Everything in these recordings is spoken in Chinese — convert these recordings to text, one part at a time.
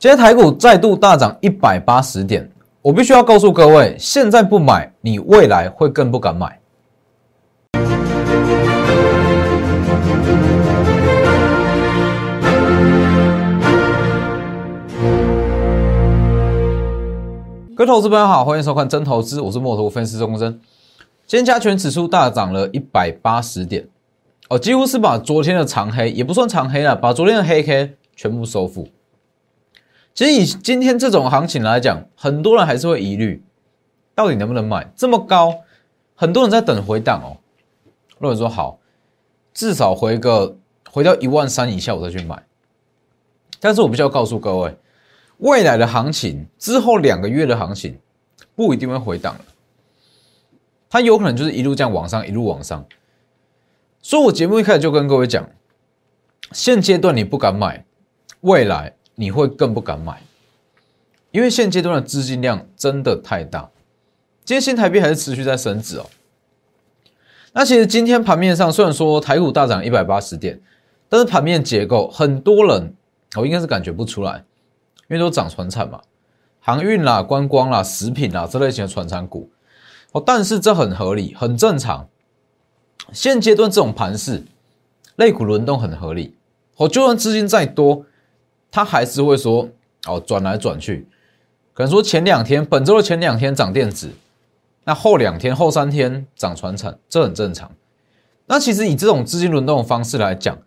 今天台股再度大涨一百八十点，我必须要告诉各位，现在不买，你未来会更不敢买。各位投资朋友好，欢迎收看《真投资》，我是墨图分析师钟真。今天加权指数大涨了一百八十点，哦，几乎是把昨天的长黑也不算长黑了，把昨天的黑 K 全部收复。其实以今天这种行情来讲，很多人还是会疑虑，到底能不能买这么高？很多人在等回档哦。如果说好，至少回个回到一万三以下，我再去买。但是我必须要告诉各位，未来的行情之后两个月的行情不一定会回档了，它有可能就是一路这样往上，一路往上。所以我节目一开始就跟各位讲，现阶段你不敢买，未来。你会更不敢买，因为现阶段的资金量真的太大。今天新台币还是持续在升值哦。那其实今天盘面上虽然说台股大涨一百八十点，但是盘面结构很多人我应该是感觉不出来，因为都涨船产嘛，航运啦、观光啦、食品啦这类型的船产股哦。但是这很合理，很正常。现阶段这种盘势，类股轮动很合理。哦，就算资金再多。他还是会说哦，转来转去，可能说前两天本周的前两天涨电子，那后两天后三天涨船产，这很正常。那其实以这种资金轮动的方式来讲，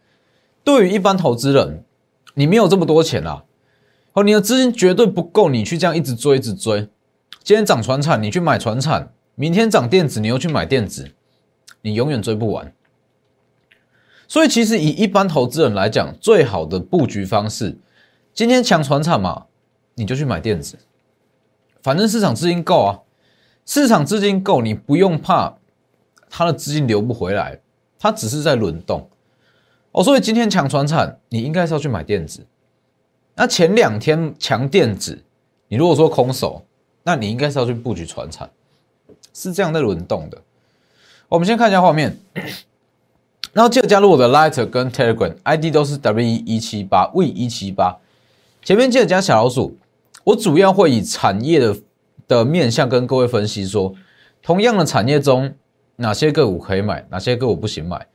对于一般投资人，你没有这么多钱啦，哦，你的资金绝对不够，你去这样一直追，一直追。今天涨船产，你去买船产；明天涨电子，你又去买电子，你永远追不完。所以，其实以一般投资人来讲，最好的布局方式。今天抢船厂嘛，你就去买电子，反正市场资金够啊，市场资金够，你不用怕它的资金流不回来，它只是在轮动哦。所以今天抢船厂，你应该是要去买电子。那前两天抢电子，你如果说空手，那你应该是要去布局船厂，是这样在轮动的。我们先看一下画面。然后记得加入我的 Lighter 跟 Telegram ID 都是 W 一七八 V 一七八。前面记得加小老鼠，我主要会以产业的的面向跟各位分析说，同样的产业中哪些个股可以买，哪些个股不行买。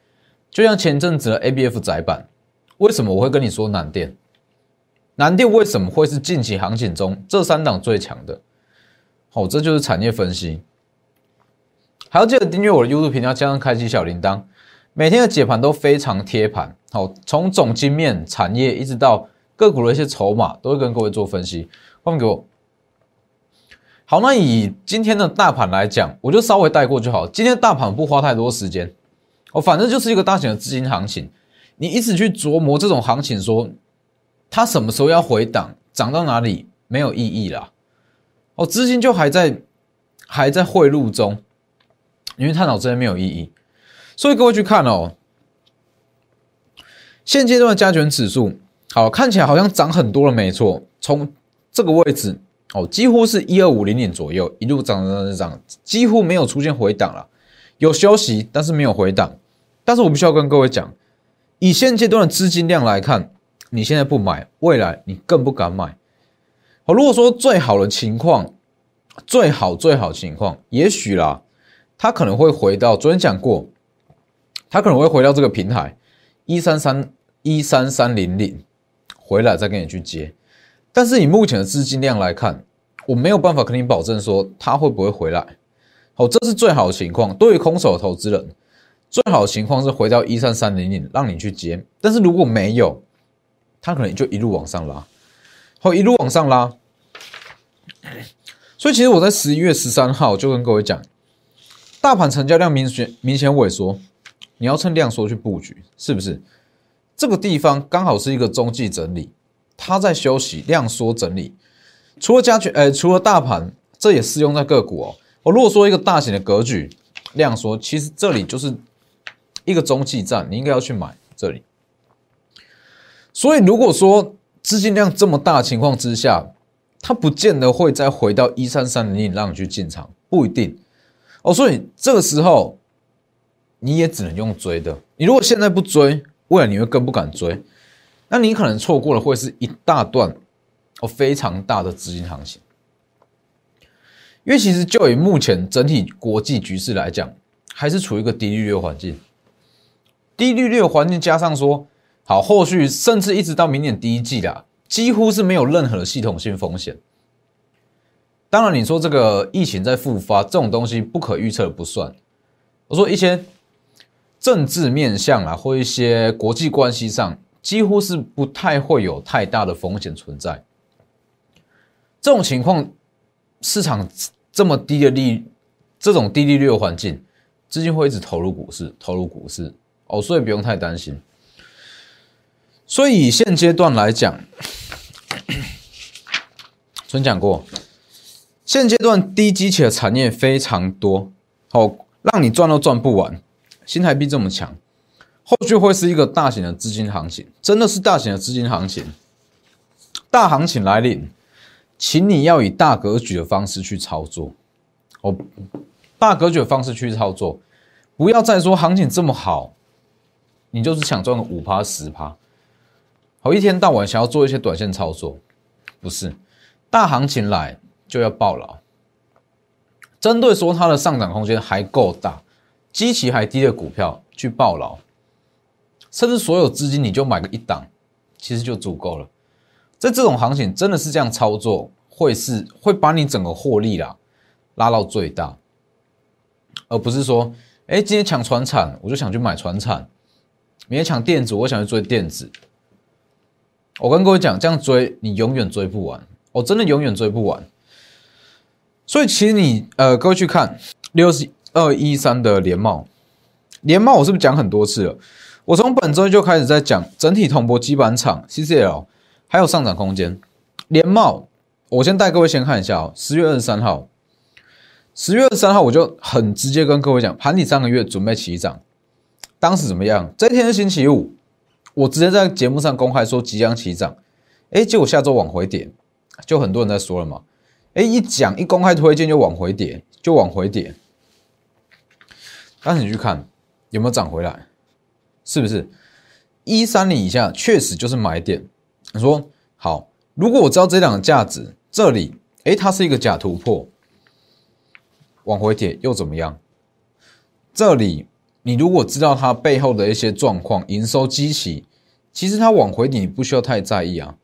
就像前阵子的 ABF 窄板，为什么我会跟你说南电？南电为什么会是近期行情中这三档最强的？好，这就是产业分析。还要记得订阅我的 YouTube 频道，加上开启小铃铛，每天的解盘都非常贴盘。好，从总经面、产业一直到。个股的一些筹码都会跟各位做分析，放给我。好，那以今天的大盘来讲，我就稍微带过就好。今天大盘不花太多时间，哦，反正就是一个大型的资金行情。你一直去琢磨这种行情，说它什么时候要回档，涨到哪里没有意义啦。哦，资金就还在还在汇入中，因为探讨这些没有意义。所以各位去看哦，现阶段的加权指数。好，看起来好像涨很多了，没错。从这个位置哦，几乎是一二五零点左右，一路涨涨涨涨，几乎没有出现回档了。有休息，但是没有回档。但是我必须要跟各位讲，以现阶段的资金量来看，你现在不买，未来你更不敢买。好，如果说最好的情况，最好最好情况，也许啦，它可能会回到昨天讲过，它可能会回到这个平台一三三一三三零零。回来再跟你去接，但是以目前的资金量来看，我没有办法跟你保证说它会不会回来。好，这是最好的情况。对于空手投资人，最好的情况是回到一三三零零让你去接。但是如果没有，它可能就一路往上拉，好，一路往上拉。所以其实我在十一月十三号就跟各位讲，大盘成交量明显明显萎缩，你要趁量缩去布局，是不是？这个地方刚好是一个中继整理，它在休息量缩整理。除了加权，呃，除了大盘，这也适用在个股哦。我如果说一个大型的格局量缩，其实这里就是一个中继站，你应该要去买这里。所以如果说资金量这么大的情况之下，它不见得会再回到一三三零零让你去进场，不一定哦。所以这个时候你也只能用追的。你如果现在不追，未来你会更不敢追，那你可能错过了会是一大段哦非常大的资金行情。因为其实就以目前整体国际局势来讲，还是处于一个低利率的环境。低利率的环境加上说，好，后续甚至一直到明年第一季啦，几乎是没有任何的系统性风险。当然，你说这个疫情在复发这种东西不可预测不算。我说一些政治面向啊，或一些国际关系上，几乎是不太会有太大的风险存在。这种情况，市场。这么低的利，这种低利率的环境，资金会一直投入股市，投入股市哦，所以不用太担心。所以现阶段来讲，曾讲过，现阶段低基企的产业非常多，哦，让你赚都赚不完。新台币这么强，后续会是一个大型的资金行情，真的是大型的资金行情，大行情来临。请你要以大格局的方式去操作，哦，大格局的方式去操作，不要再说行情这么好，你就是想赚个五趴十趴，好一天到晚想要做一些短线操作，不是，大行情来就要爆牢。针对说它的上涨空间还够大，基期还低的股票去爆牢，甚至所有资金你就买个一档，其实就足够了。在这种行情，真的是这样操作，会是会把你整个获利啦拉到最大，而不是说，哎，今天抢船产，我就想去买船产；明天抢电子，我想去追电子。我跟各位讲，这样追你永远追不完，我真的永远追不完。所以其实你呃，各位去看六十二一三的联茂，联茂我是不是讲很多次了？我从本周就开始在讲整体铜箔基板厂 CCL。还有上涨空间，联茂，我先带各位先看一下哦。十月二十三号，十月二十三号我就很直接跟各位讲，盘底三个月准备起涨。当时怎么样？这天是星期五，我直接在节目上公开说即将起涨。哎，结果下周往回跌，就很多人在说了嘛。哎，一讲一公开推荐就往回跌，就往回跌。但是你去看有没有涨回来，是不是一三零以下确实就是买点。你说好，如果我知道这两个价值，这里哎，它是一个假突破，往回跌又怎么样？这里你如果知道它背后的一些状况，营收基期，其实它往回跌你不需要太在意啊，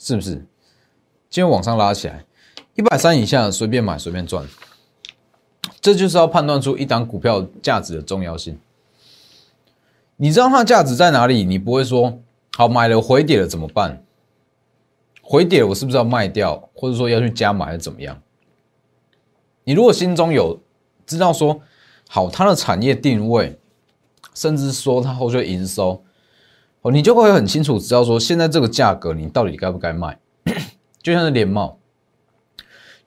是不是？今天往上拉起来，一百三以下随便买随便赚，这就是要判断出一档股票价值的重要性。你知道它的价值在哪里，你不会说。好，买了回跌了怎么办？回跌我是不是要卖掉，或者说要去加买，还是怎么样？你如果心中有知道说，好，它的产业定位，甚至说它后续营收，哦，你就会很清楚知道说，现在这个价格你到底该不该卖？就像是联茂，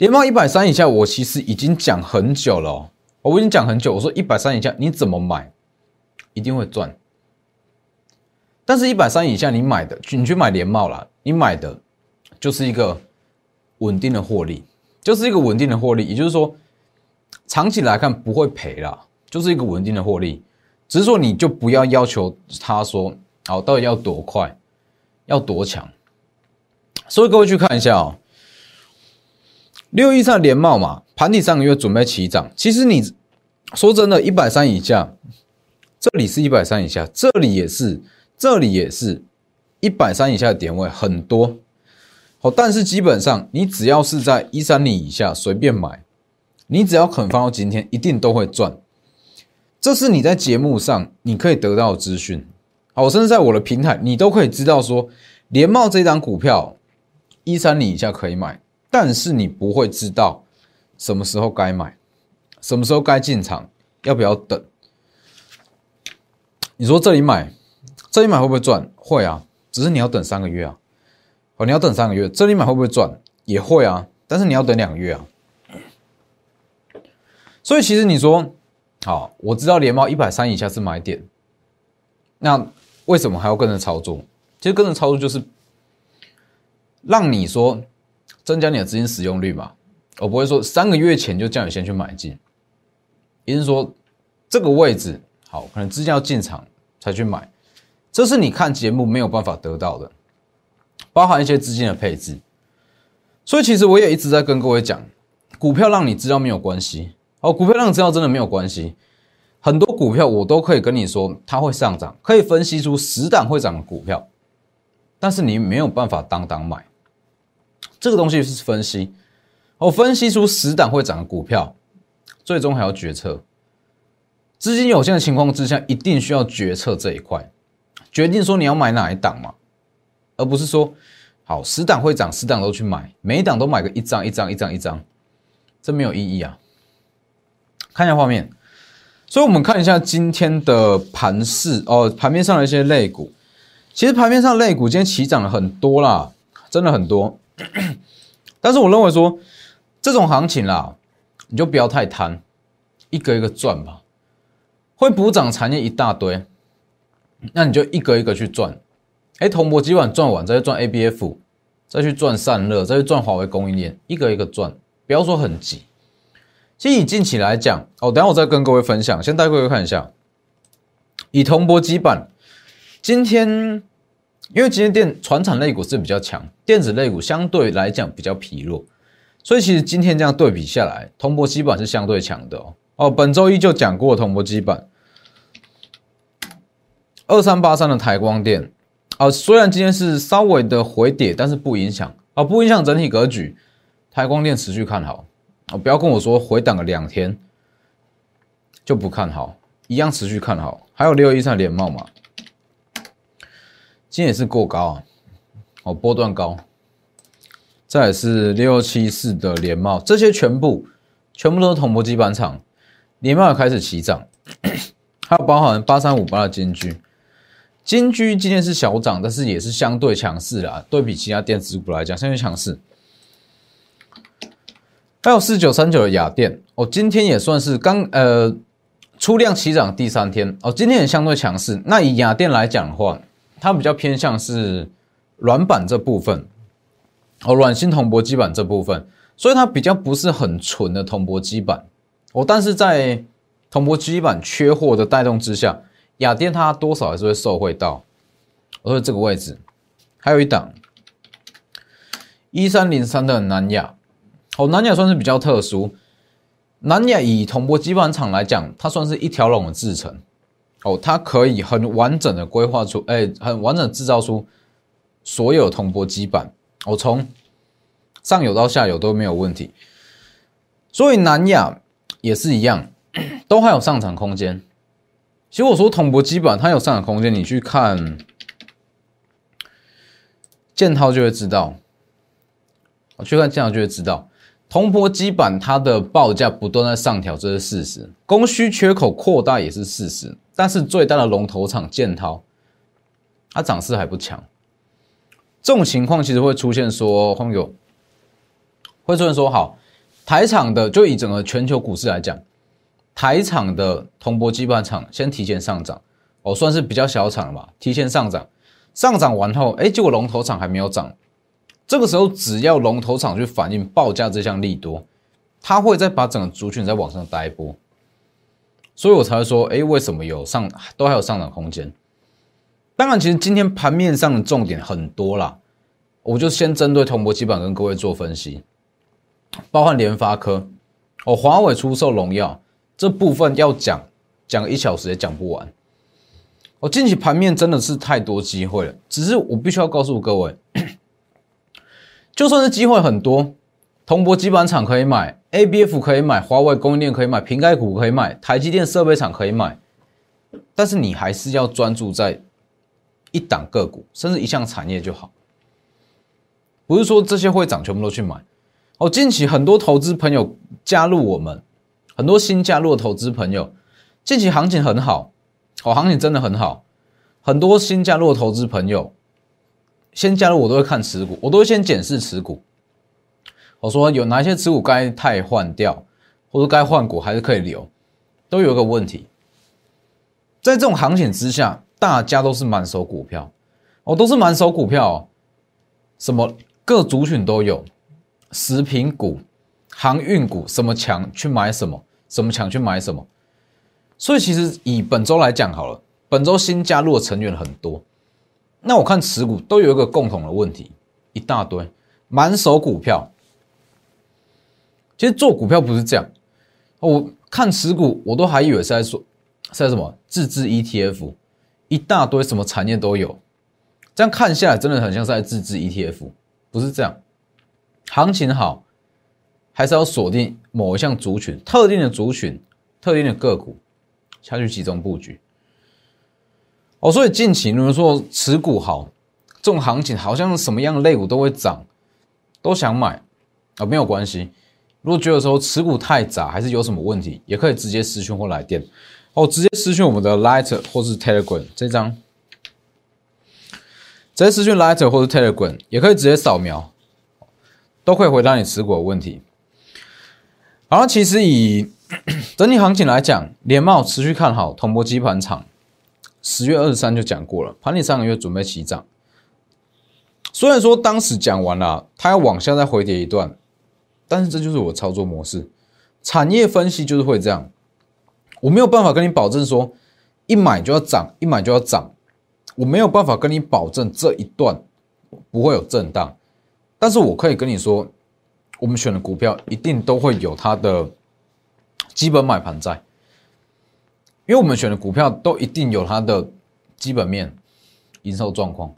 连帽一百三以下，我其实已经讲很久了，我已经讲很久，我说一百三以下你怎么买，一定会赚。但是，一百三以下你买的，你去买连帽啦，你买的就是一个稳定的获利，就是一个稳定的获利。也就是说，长期来看不会赔啦，就是一个稳定的获利。只是说，你就不要要求他说，好，到底要多快，要多强。所以各位去看一下哦，六一三连帽嘛，盘底上个月准备起涨。其实你说真的，一百三以下，这里是一百三以下，这里也是。这里也是一百三以下的点位很多，好，但是基本上你只要是在一三零以下随便买，你只要肯放到今天，一定都会赚。这是你在节目上你可以得到的资讯，好，甚至在我的平台你都可以知道说，联茂这张股票一三零以下可以买，但是你不会知道什么时候该买，什么时候该进场，要不要等？你说这里买？这里买会不会赚？会啊，只是你要等三个月啊。哦，你要等三个月。这里买会不会赚？也会啊，但是你要等两个月啊。所以其实你说，好，我知道连猫一百三以下是买点，那为什么还要跟着操作？其实跟着操作就是让你说增加你的资金使用率嘛。我不会说三个月前就叫你先去买进，也就是说这个位置好，可能资金要进场才去买。这是你看节目没有办法得到的，包含一些资金的配置。所以其实我也一直在跟各位讲，股票让你知道没有关系哦，股票让你知道真的没有关系。很多股票我都可以跟你说它会上涨，可以分析出十档会涨的股票，但是你没有办法当当买。这个东西是分析，我分析出十档会涨的股票，最终还要决策。资金有限的情况之下，一定需要决策这一块，决定说你要买哪一档嘛，而不是说。好，十档会涨，十档都去买，每一档都买个一张一张一张一张，这没有意义啊！看一下画面，所以我们看一下今天的盘势哦，盘面上的一些类股，其实盘面上类股今天起涨了很多啦，真的很多。但是我认为说这种行情啦，你就不要太贪，一个一个赚吧。会补涨产业一大堆，那你就一个一个去赚。哎，铜箔基板赚完，再去赚 ABF，再去赚散热，再去赚华为供应链，一个一个赚，不要说很急。其实以近期来讲，哦，等下我再跟各位分享，先带各位看一下，以铜箔基板，今天因为今天电传产类股是比较强，电子类股相对来讲比较疲弱，所以其实今天这样对比下来，铜箔基板是相对强的哦。哦，本周一就讲过铜箔基板，二三八三的台光电。啊，虽然今天是稍微的回跌，但是不影响啊，不影响整体格局。台光电持续看好啊，不要跟我说回档了两天就不看好，一样持续看好。还有六一三连帽嘛，今天也是过高啊，哦波段高。再是六七四的连帽，这些全部全部都是铜箔基板厂，连帽也开始起涨，还有包含八三五八的金居。金居今天是小涨，但是也是相对强势啦。对比其他电子股来讲，相对强势。还有四九三九的雅电哦，今天也算是刚呃出量起涨第三天哦，今天也相对强势。那以雅电来讲的话，它比较偏向是软板这部分哦，软芯铜箔基板这部分，所以它比较不是很纯的铜箔基板哦。但是在铜箔基板缺货的带动之下。雅电它多少还是会受惠到，我说这个位置，还有一档一三零三的南亚，哦，南亚算是比较特殊，南亚以铜箔基板厂来讲，它算是一条龙的制成，哦，它可以很完整的规划出，哎，很完整制造出所有铜箔基板，我从上游到下游都没有问题，所以南亚也是一样，都还有上涨空间。其实我说铜箔基板它有上涨空间，你去看建涛就会知道，我去看建涛就会知道，铜箔基板它的报价不断在上调，这是事实，供需缺口扩大也是事实，但是最大的龙头厂建涛，它涨势还不强，这种情况其实会出现说，朋友会出现说，好，台厂的就以整个全球股市来讲。台厂的铜箔基板厂先提前上涨，哦，算是比较小厂了吧？提前上涨，上涨完后，哎，结果龙头厂还没有涨。这个时候，只要龙头厂去反映报价这项利多，它会再把整个族群再往上带一波。所以我才会说，哎，为什么有上都还有上涨空间？当然，其实今天盘面上的重点很多啦，我就先针对铜箔基板跟各位做分析，包含联发科，哦，华为出售荣耀。这部分要讲讲一小时也讲不完。我近期盘面真的是太多机会了，只是我必须要告诉各位，就算是机会很多，铜箔基板厂可以买，ABF 可以买，华为供应链可以买，瓶盖股可以买，台积电设备厂可以买，但是你还是要专注在一档个股，甚至一项产业就好，不是说这些会涨全部都去买。哦，近期很多投资朋友加入我们。很多新加入的投资朋友，近期行情很好，哦，行情真的很好。很多新加入的投资朋友，先加入我都会看持股，我都会先检视持股。我说有哪些持股该汰换掉，或者该换股还是可以留，都有一个问题。在这种行情之下，大家都是满手股票，哦，都是满手股票，什么各族群都有，食品股。航运股什么强去买什么，什么强去买什么。所以其实以本周来讲好了，本周新加入的成员很多。那我看持股都有一个共同的问题，一大堆满手股票，其实做股票不是这样，我看持股我都还以为是在说是在什么自制 ETF，一大堆什么产业都有，这样看下来真的很像是在自制 ETF，不是这样。行情好，还是要锁定某一项族群、特定的族群、特定的个股下去集中布局。哦，所以近期如果说持股好，这种行情好像什么样的类股都会涨，都想买啊，没有关系。如果觉得说持股太杂，还是有什么问题，也可以直接私讯或来电哦，直接私讯我们的 Light 或是 Telegram 这张，直接私讯 Light 或是 Telegram，也可以直接扫描，都可以回答你持股的问题。好，其实以 整体行情来讲，联茂持续看好，铜箔基盘厂，十月二十三就讲过了，盘里上个月准备起涨。虽然说当时讲完了，它要往下再回跌一段。但是这就是我操作模式，产业分析就是会这样，我没有办法跟你保证说一买就要涨，一买就要涨，我没有办法跟你保证这一段不会有震荡，但是我可以跟你说，我们选的股票一定都会有它的基本买盘在，因为我们选的股票都一定有它的基本面、营收状况，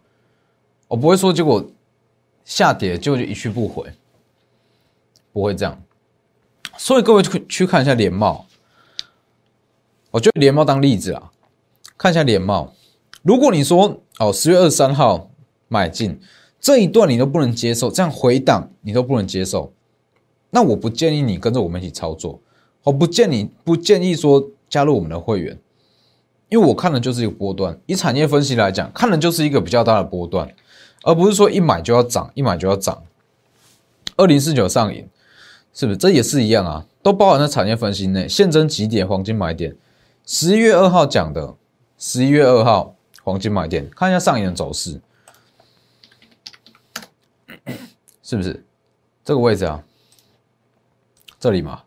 我不会说结果下跌就一去不回。不会这样，所以各位去去看一下联茂，我就联茂当例子啊，看一下联茂。如果你说哦，十月二十三号买进这一段你都不能接受，这样回档你都不能接受，那我不建议你跟着我们一起操作，我不建议不建议说加入我们的会员，因为我看的就是一个波段，以产业分析来讲，看的就是一个比较大的波段，而不是说一买就要涨，一买就要涨。二零四九上瘾。是不是这也是一样啊？都包含在产业分析内。现增几点黄金买点？十一月二号讲的，十一月二号黄金买点，看一下上影的走势，是不是这个位置啊？这里嘛，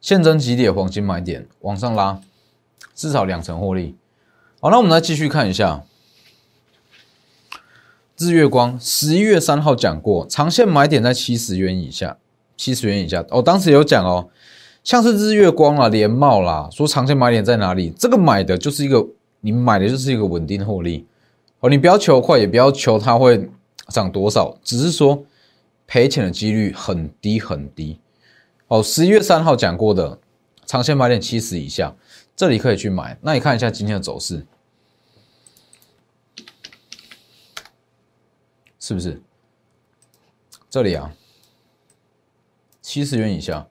现增几点黄金买点往上拉，至少两成获利。好，那我们来继续看一下日月光，十一月三号讲过，长线买点在七十元以下。七十元以下，哦，当时有讲哦，像是日月光啦、联茂啦，说长线买点在哪里？这个买的就是一个，你买的就是一个稳定获利哦，你不要求快，也不要求它会涨多少，只是说赔钱的几率很低很低哦。十一月三号讲过的长线买点七十以下，这里可以去买。那你看一下今天的走势，是不是？这里啊。七十元以下，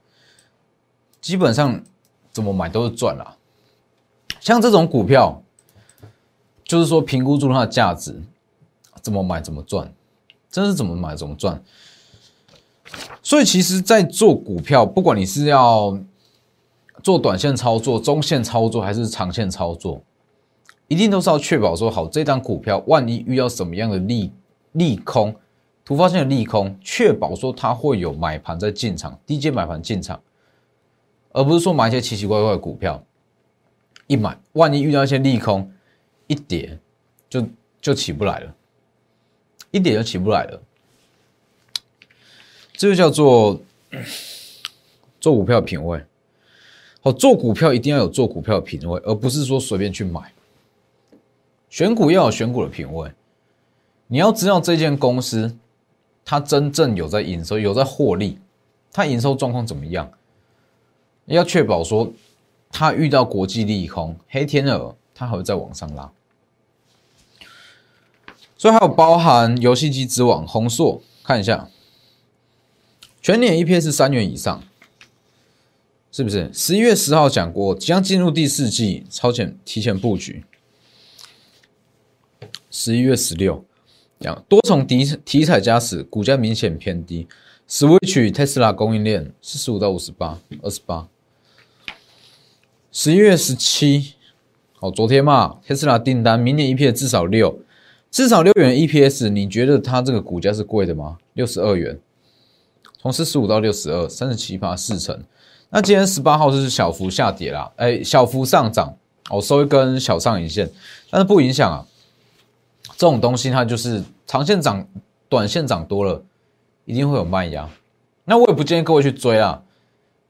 基本上怎么买都是赚啦。像这种股票，就是说评估出它的价值，怎么买怎么赚，真是怎么买怎么赚。所以其实，在做股票，不管你是要做短线操作、中线操作还是长线操作，一定都是要确保说好这张股票，万一遇到什么样的利利空。突发性的利空，确保说它会有买盘在进场，低阶买盘进场，而不是说买一些奇奇怪怪的股票，一买万一遇到一些利空，一跌就就起不来了，一跌就起不来了，这就叫做做股票品味。好，做股票一定要有做股票品味，而不是说随便去买。选股要有选股的品味，你要知道这件公司。它真正有在营收，有在获利，它营收状况怎么样？要确保说，它遇到国际利空、黑天鹅，它还会再往上拉。所以还有包含游戏机之王红硕，看一下，全年 EPS 三元以上，是不是？十一月十号讲过，将进入第四季，超前提前布局。十一月十六。讲多重题题材加持，股价明显偏低。Switch Tesla 供应链四十五到五十八，二十八。十一月十七，哦，昨天嘛，Tesla 订单明年 EPS 至少六，至少六元 EPS，你觉得它这个股价是贵的吗？六十二元，从四十五到六十二，三十七八四成。那今天十八号是小幅下跌啦，哎，小幅上涨，哦，收一根小上影线，但是不影响啊。这种东西它就是长线涨，短线涨多了，一定会有卖压。那我也不建议各位去追啊。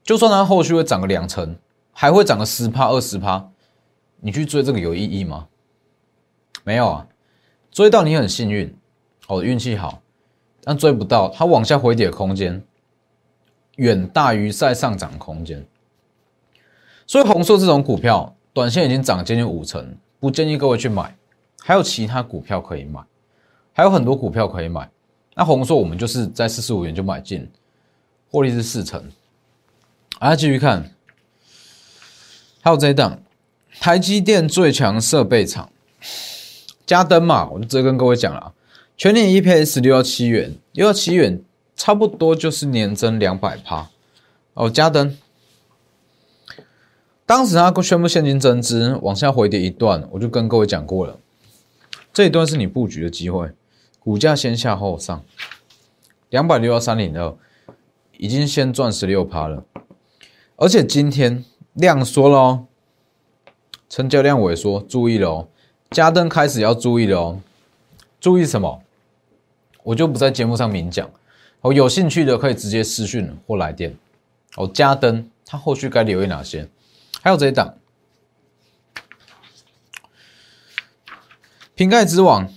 就算它后续会涨个两成，还会涨个十趴二十趴，你去追这个有意义吗？没有啊，追到你很幸运，哦，运气好，但追不到，它往下回跌空间远大于再上涨空间。所以红色这种股票，短线已经涨接近五成，不建议各位去买。还有其他股票可以买，还有很多股票可以买。那红硕我们就是在四十五元就买进，获利是四成。啊，继续看，还有这一档，台积电最强设备厂，加登嘛，我就直接跟各位讲了，全年 EPS 六到七元，六到七元差不多就是年增两百趴。哦，加登。当时他宣布现金增资，往下回跌一段，我就跟各位讲过了，这一段是你布局的机会，股价先下后上，两百六到三零二，已经先赚十六趴了，而且今天量缩了哦，成交量萎缩，注意了哦，加登开始要注意了哦，注意什么？我就不在节目上明讲，哦，有兴趣的可以直接私讯或来电，哦，加登它后续该留意哪些？还有这一档，瓶盖之王，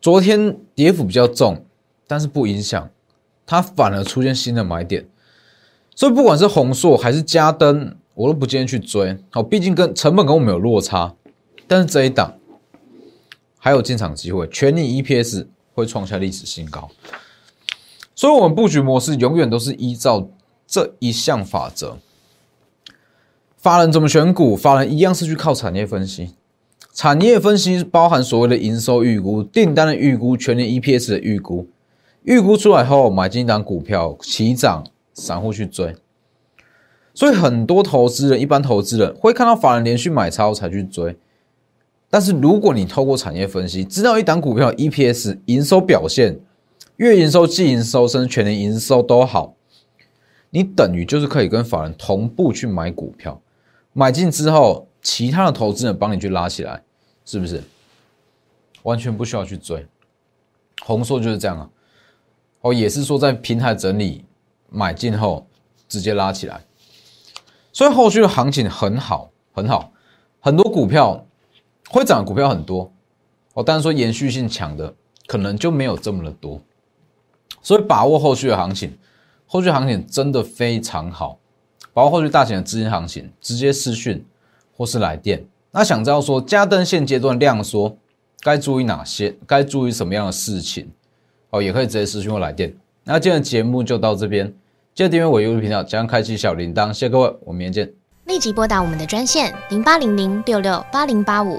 昨天跌幅比较重，但是不影响，它反而出现新的买点，所以不管是红硕还是嘉登，我都不建议去追。好，毕竟跟成本跟我们有落差，但是这一档还有进场机会，全力 EPS 会创下历史新高，所以我们布局模式永远都是依照这一项法则。法人怎么选股？法人一样是去靠产业分析。产业分析包含所谓的营收预估、订单的预估、全年 EPS 的预估。预估出来后，买进一档股票起涨，散户去追。所以很多投资人，一般投资人会看到法人连续买超才去追。但是如果你透过产业分析，知道一档股票 EPS 营收表现，月营收、季营收甚至全年营收都好，你等于就是可以跟法人同步去买股票。买进之后，其他的投资人帮你去拉起来，是不是？完全不需要去追。红硕就是这样啊，哦，也是说在平台整理买进后直接拉起来，所以后续的行情很好，很好，很多股票会涨的，股票很多哦，但是说延续性强的可能就没有这么的多，所以把握后续的行情，后续行情真的非常好。把握后续大型的资金行情，直接私讯或是来电。那想知道说加登现阶段量缩，该注意哪些？该注意什么样的事情？哦，也可以直接私讯或来电。那今天的节目就到这边，记得订阅我 YouTube 频道，加上开启小铃铛。谢谢各位，我们明天见。立即拨打我们的专线零八零零六六八零八五。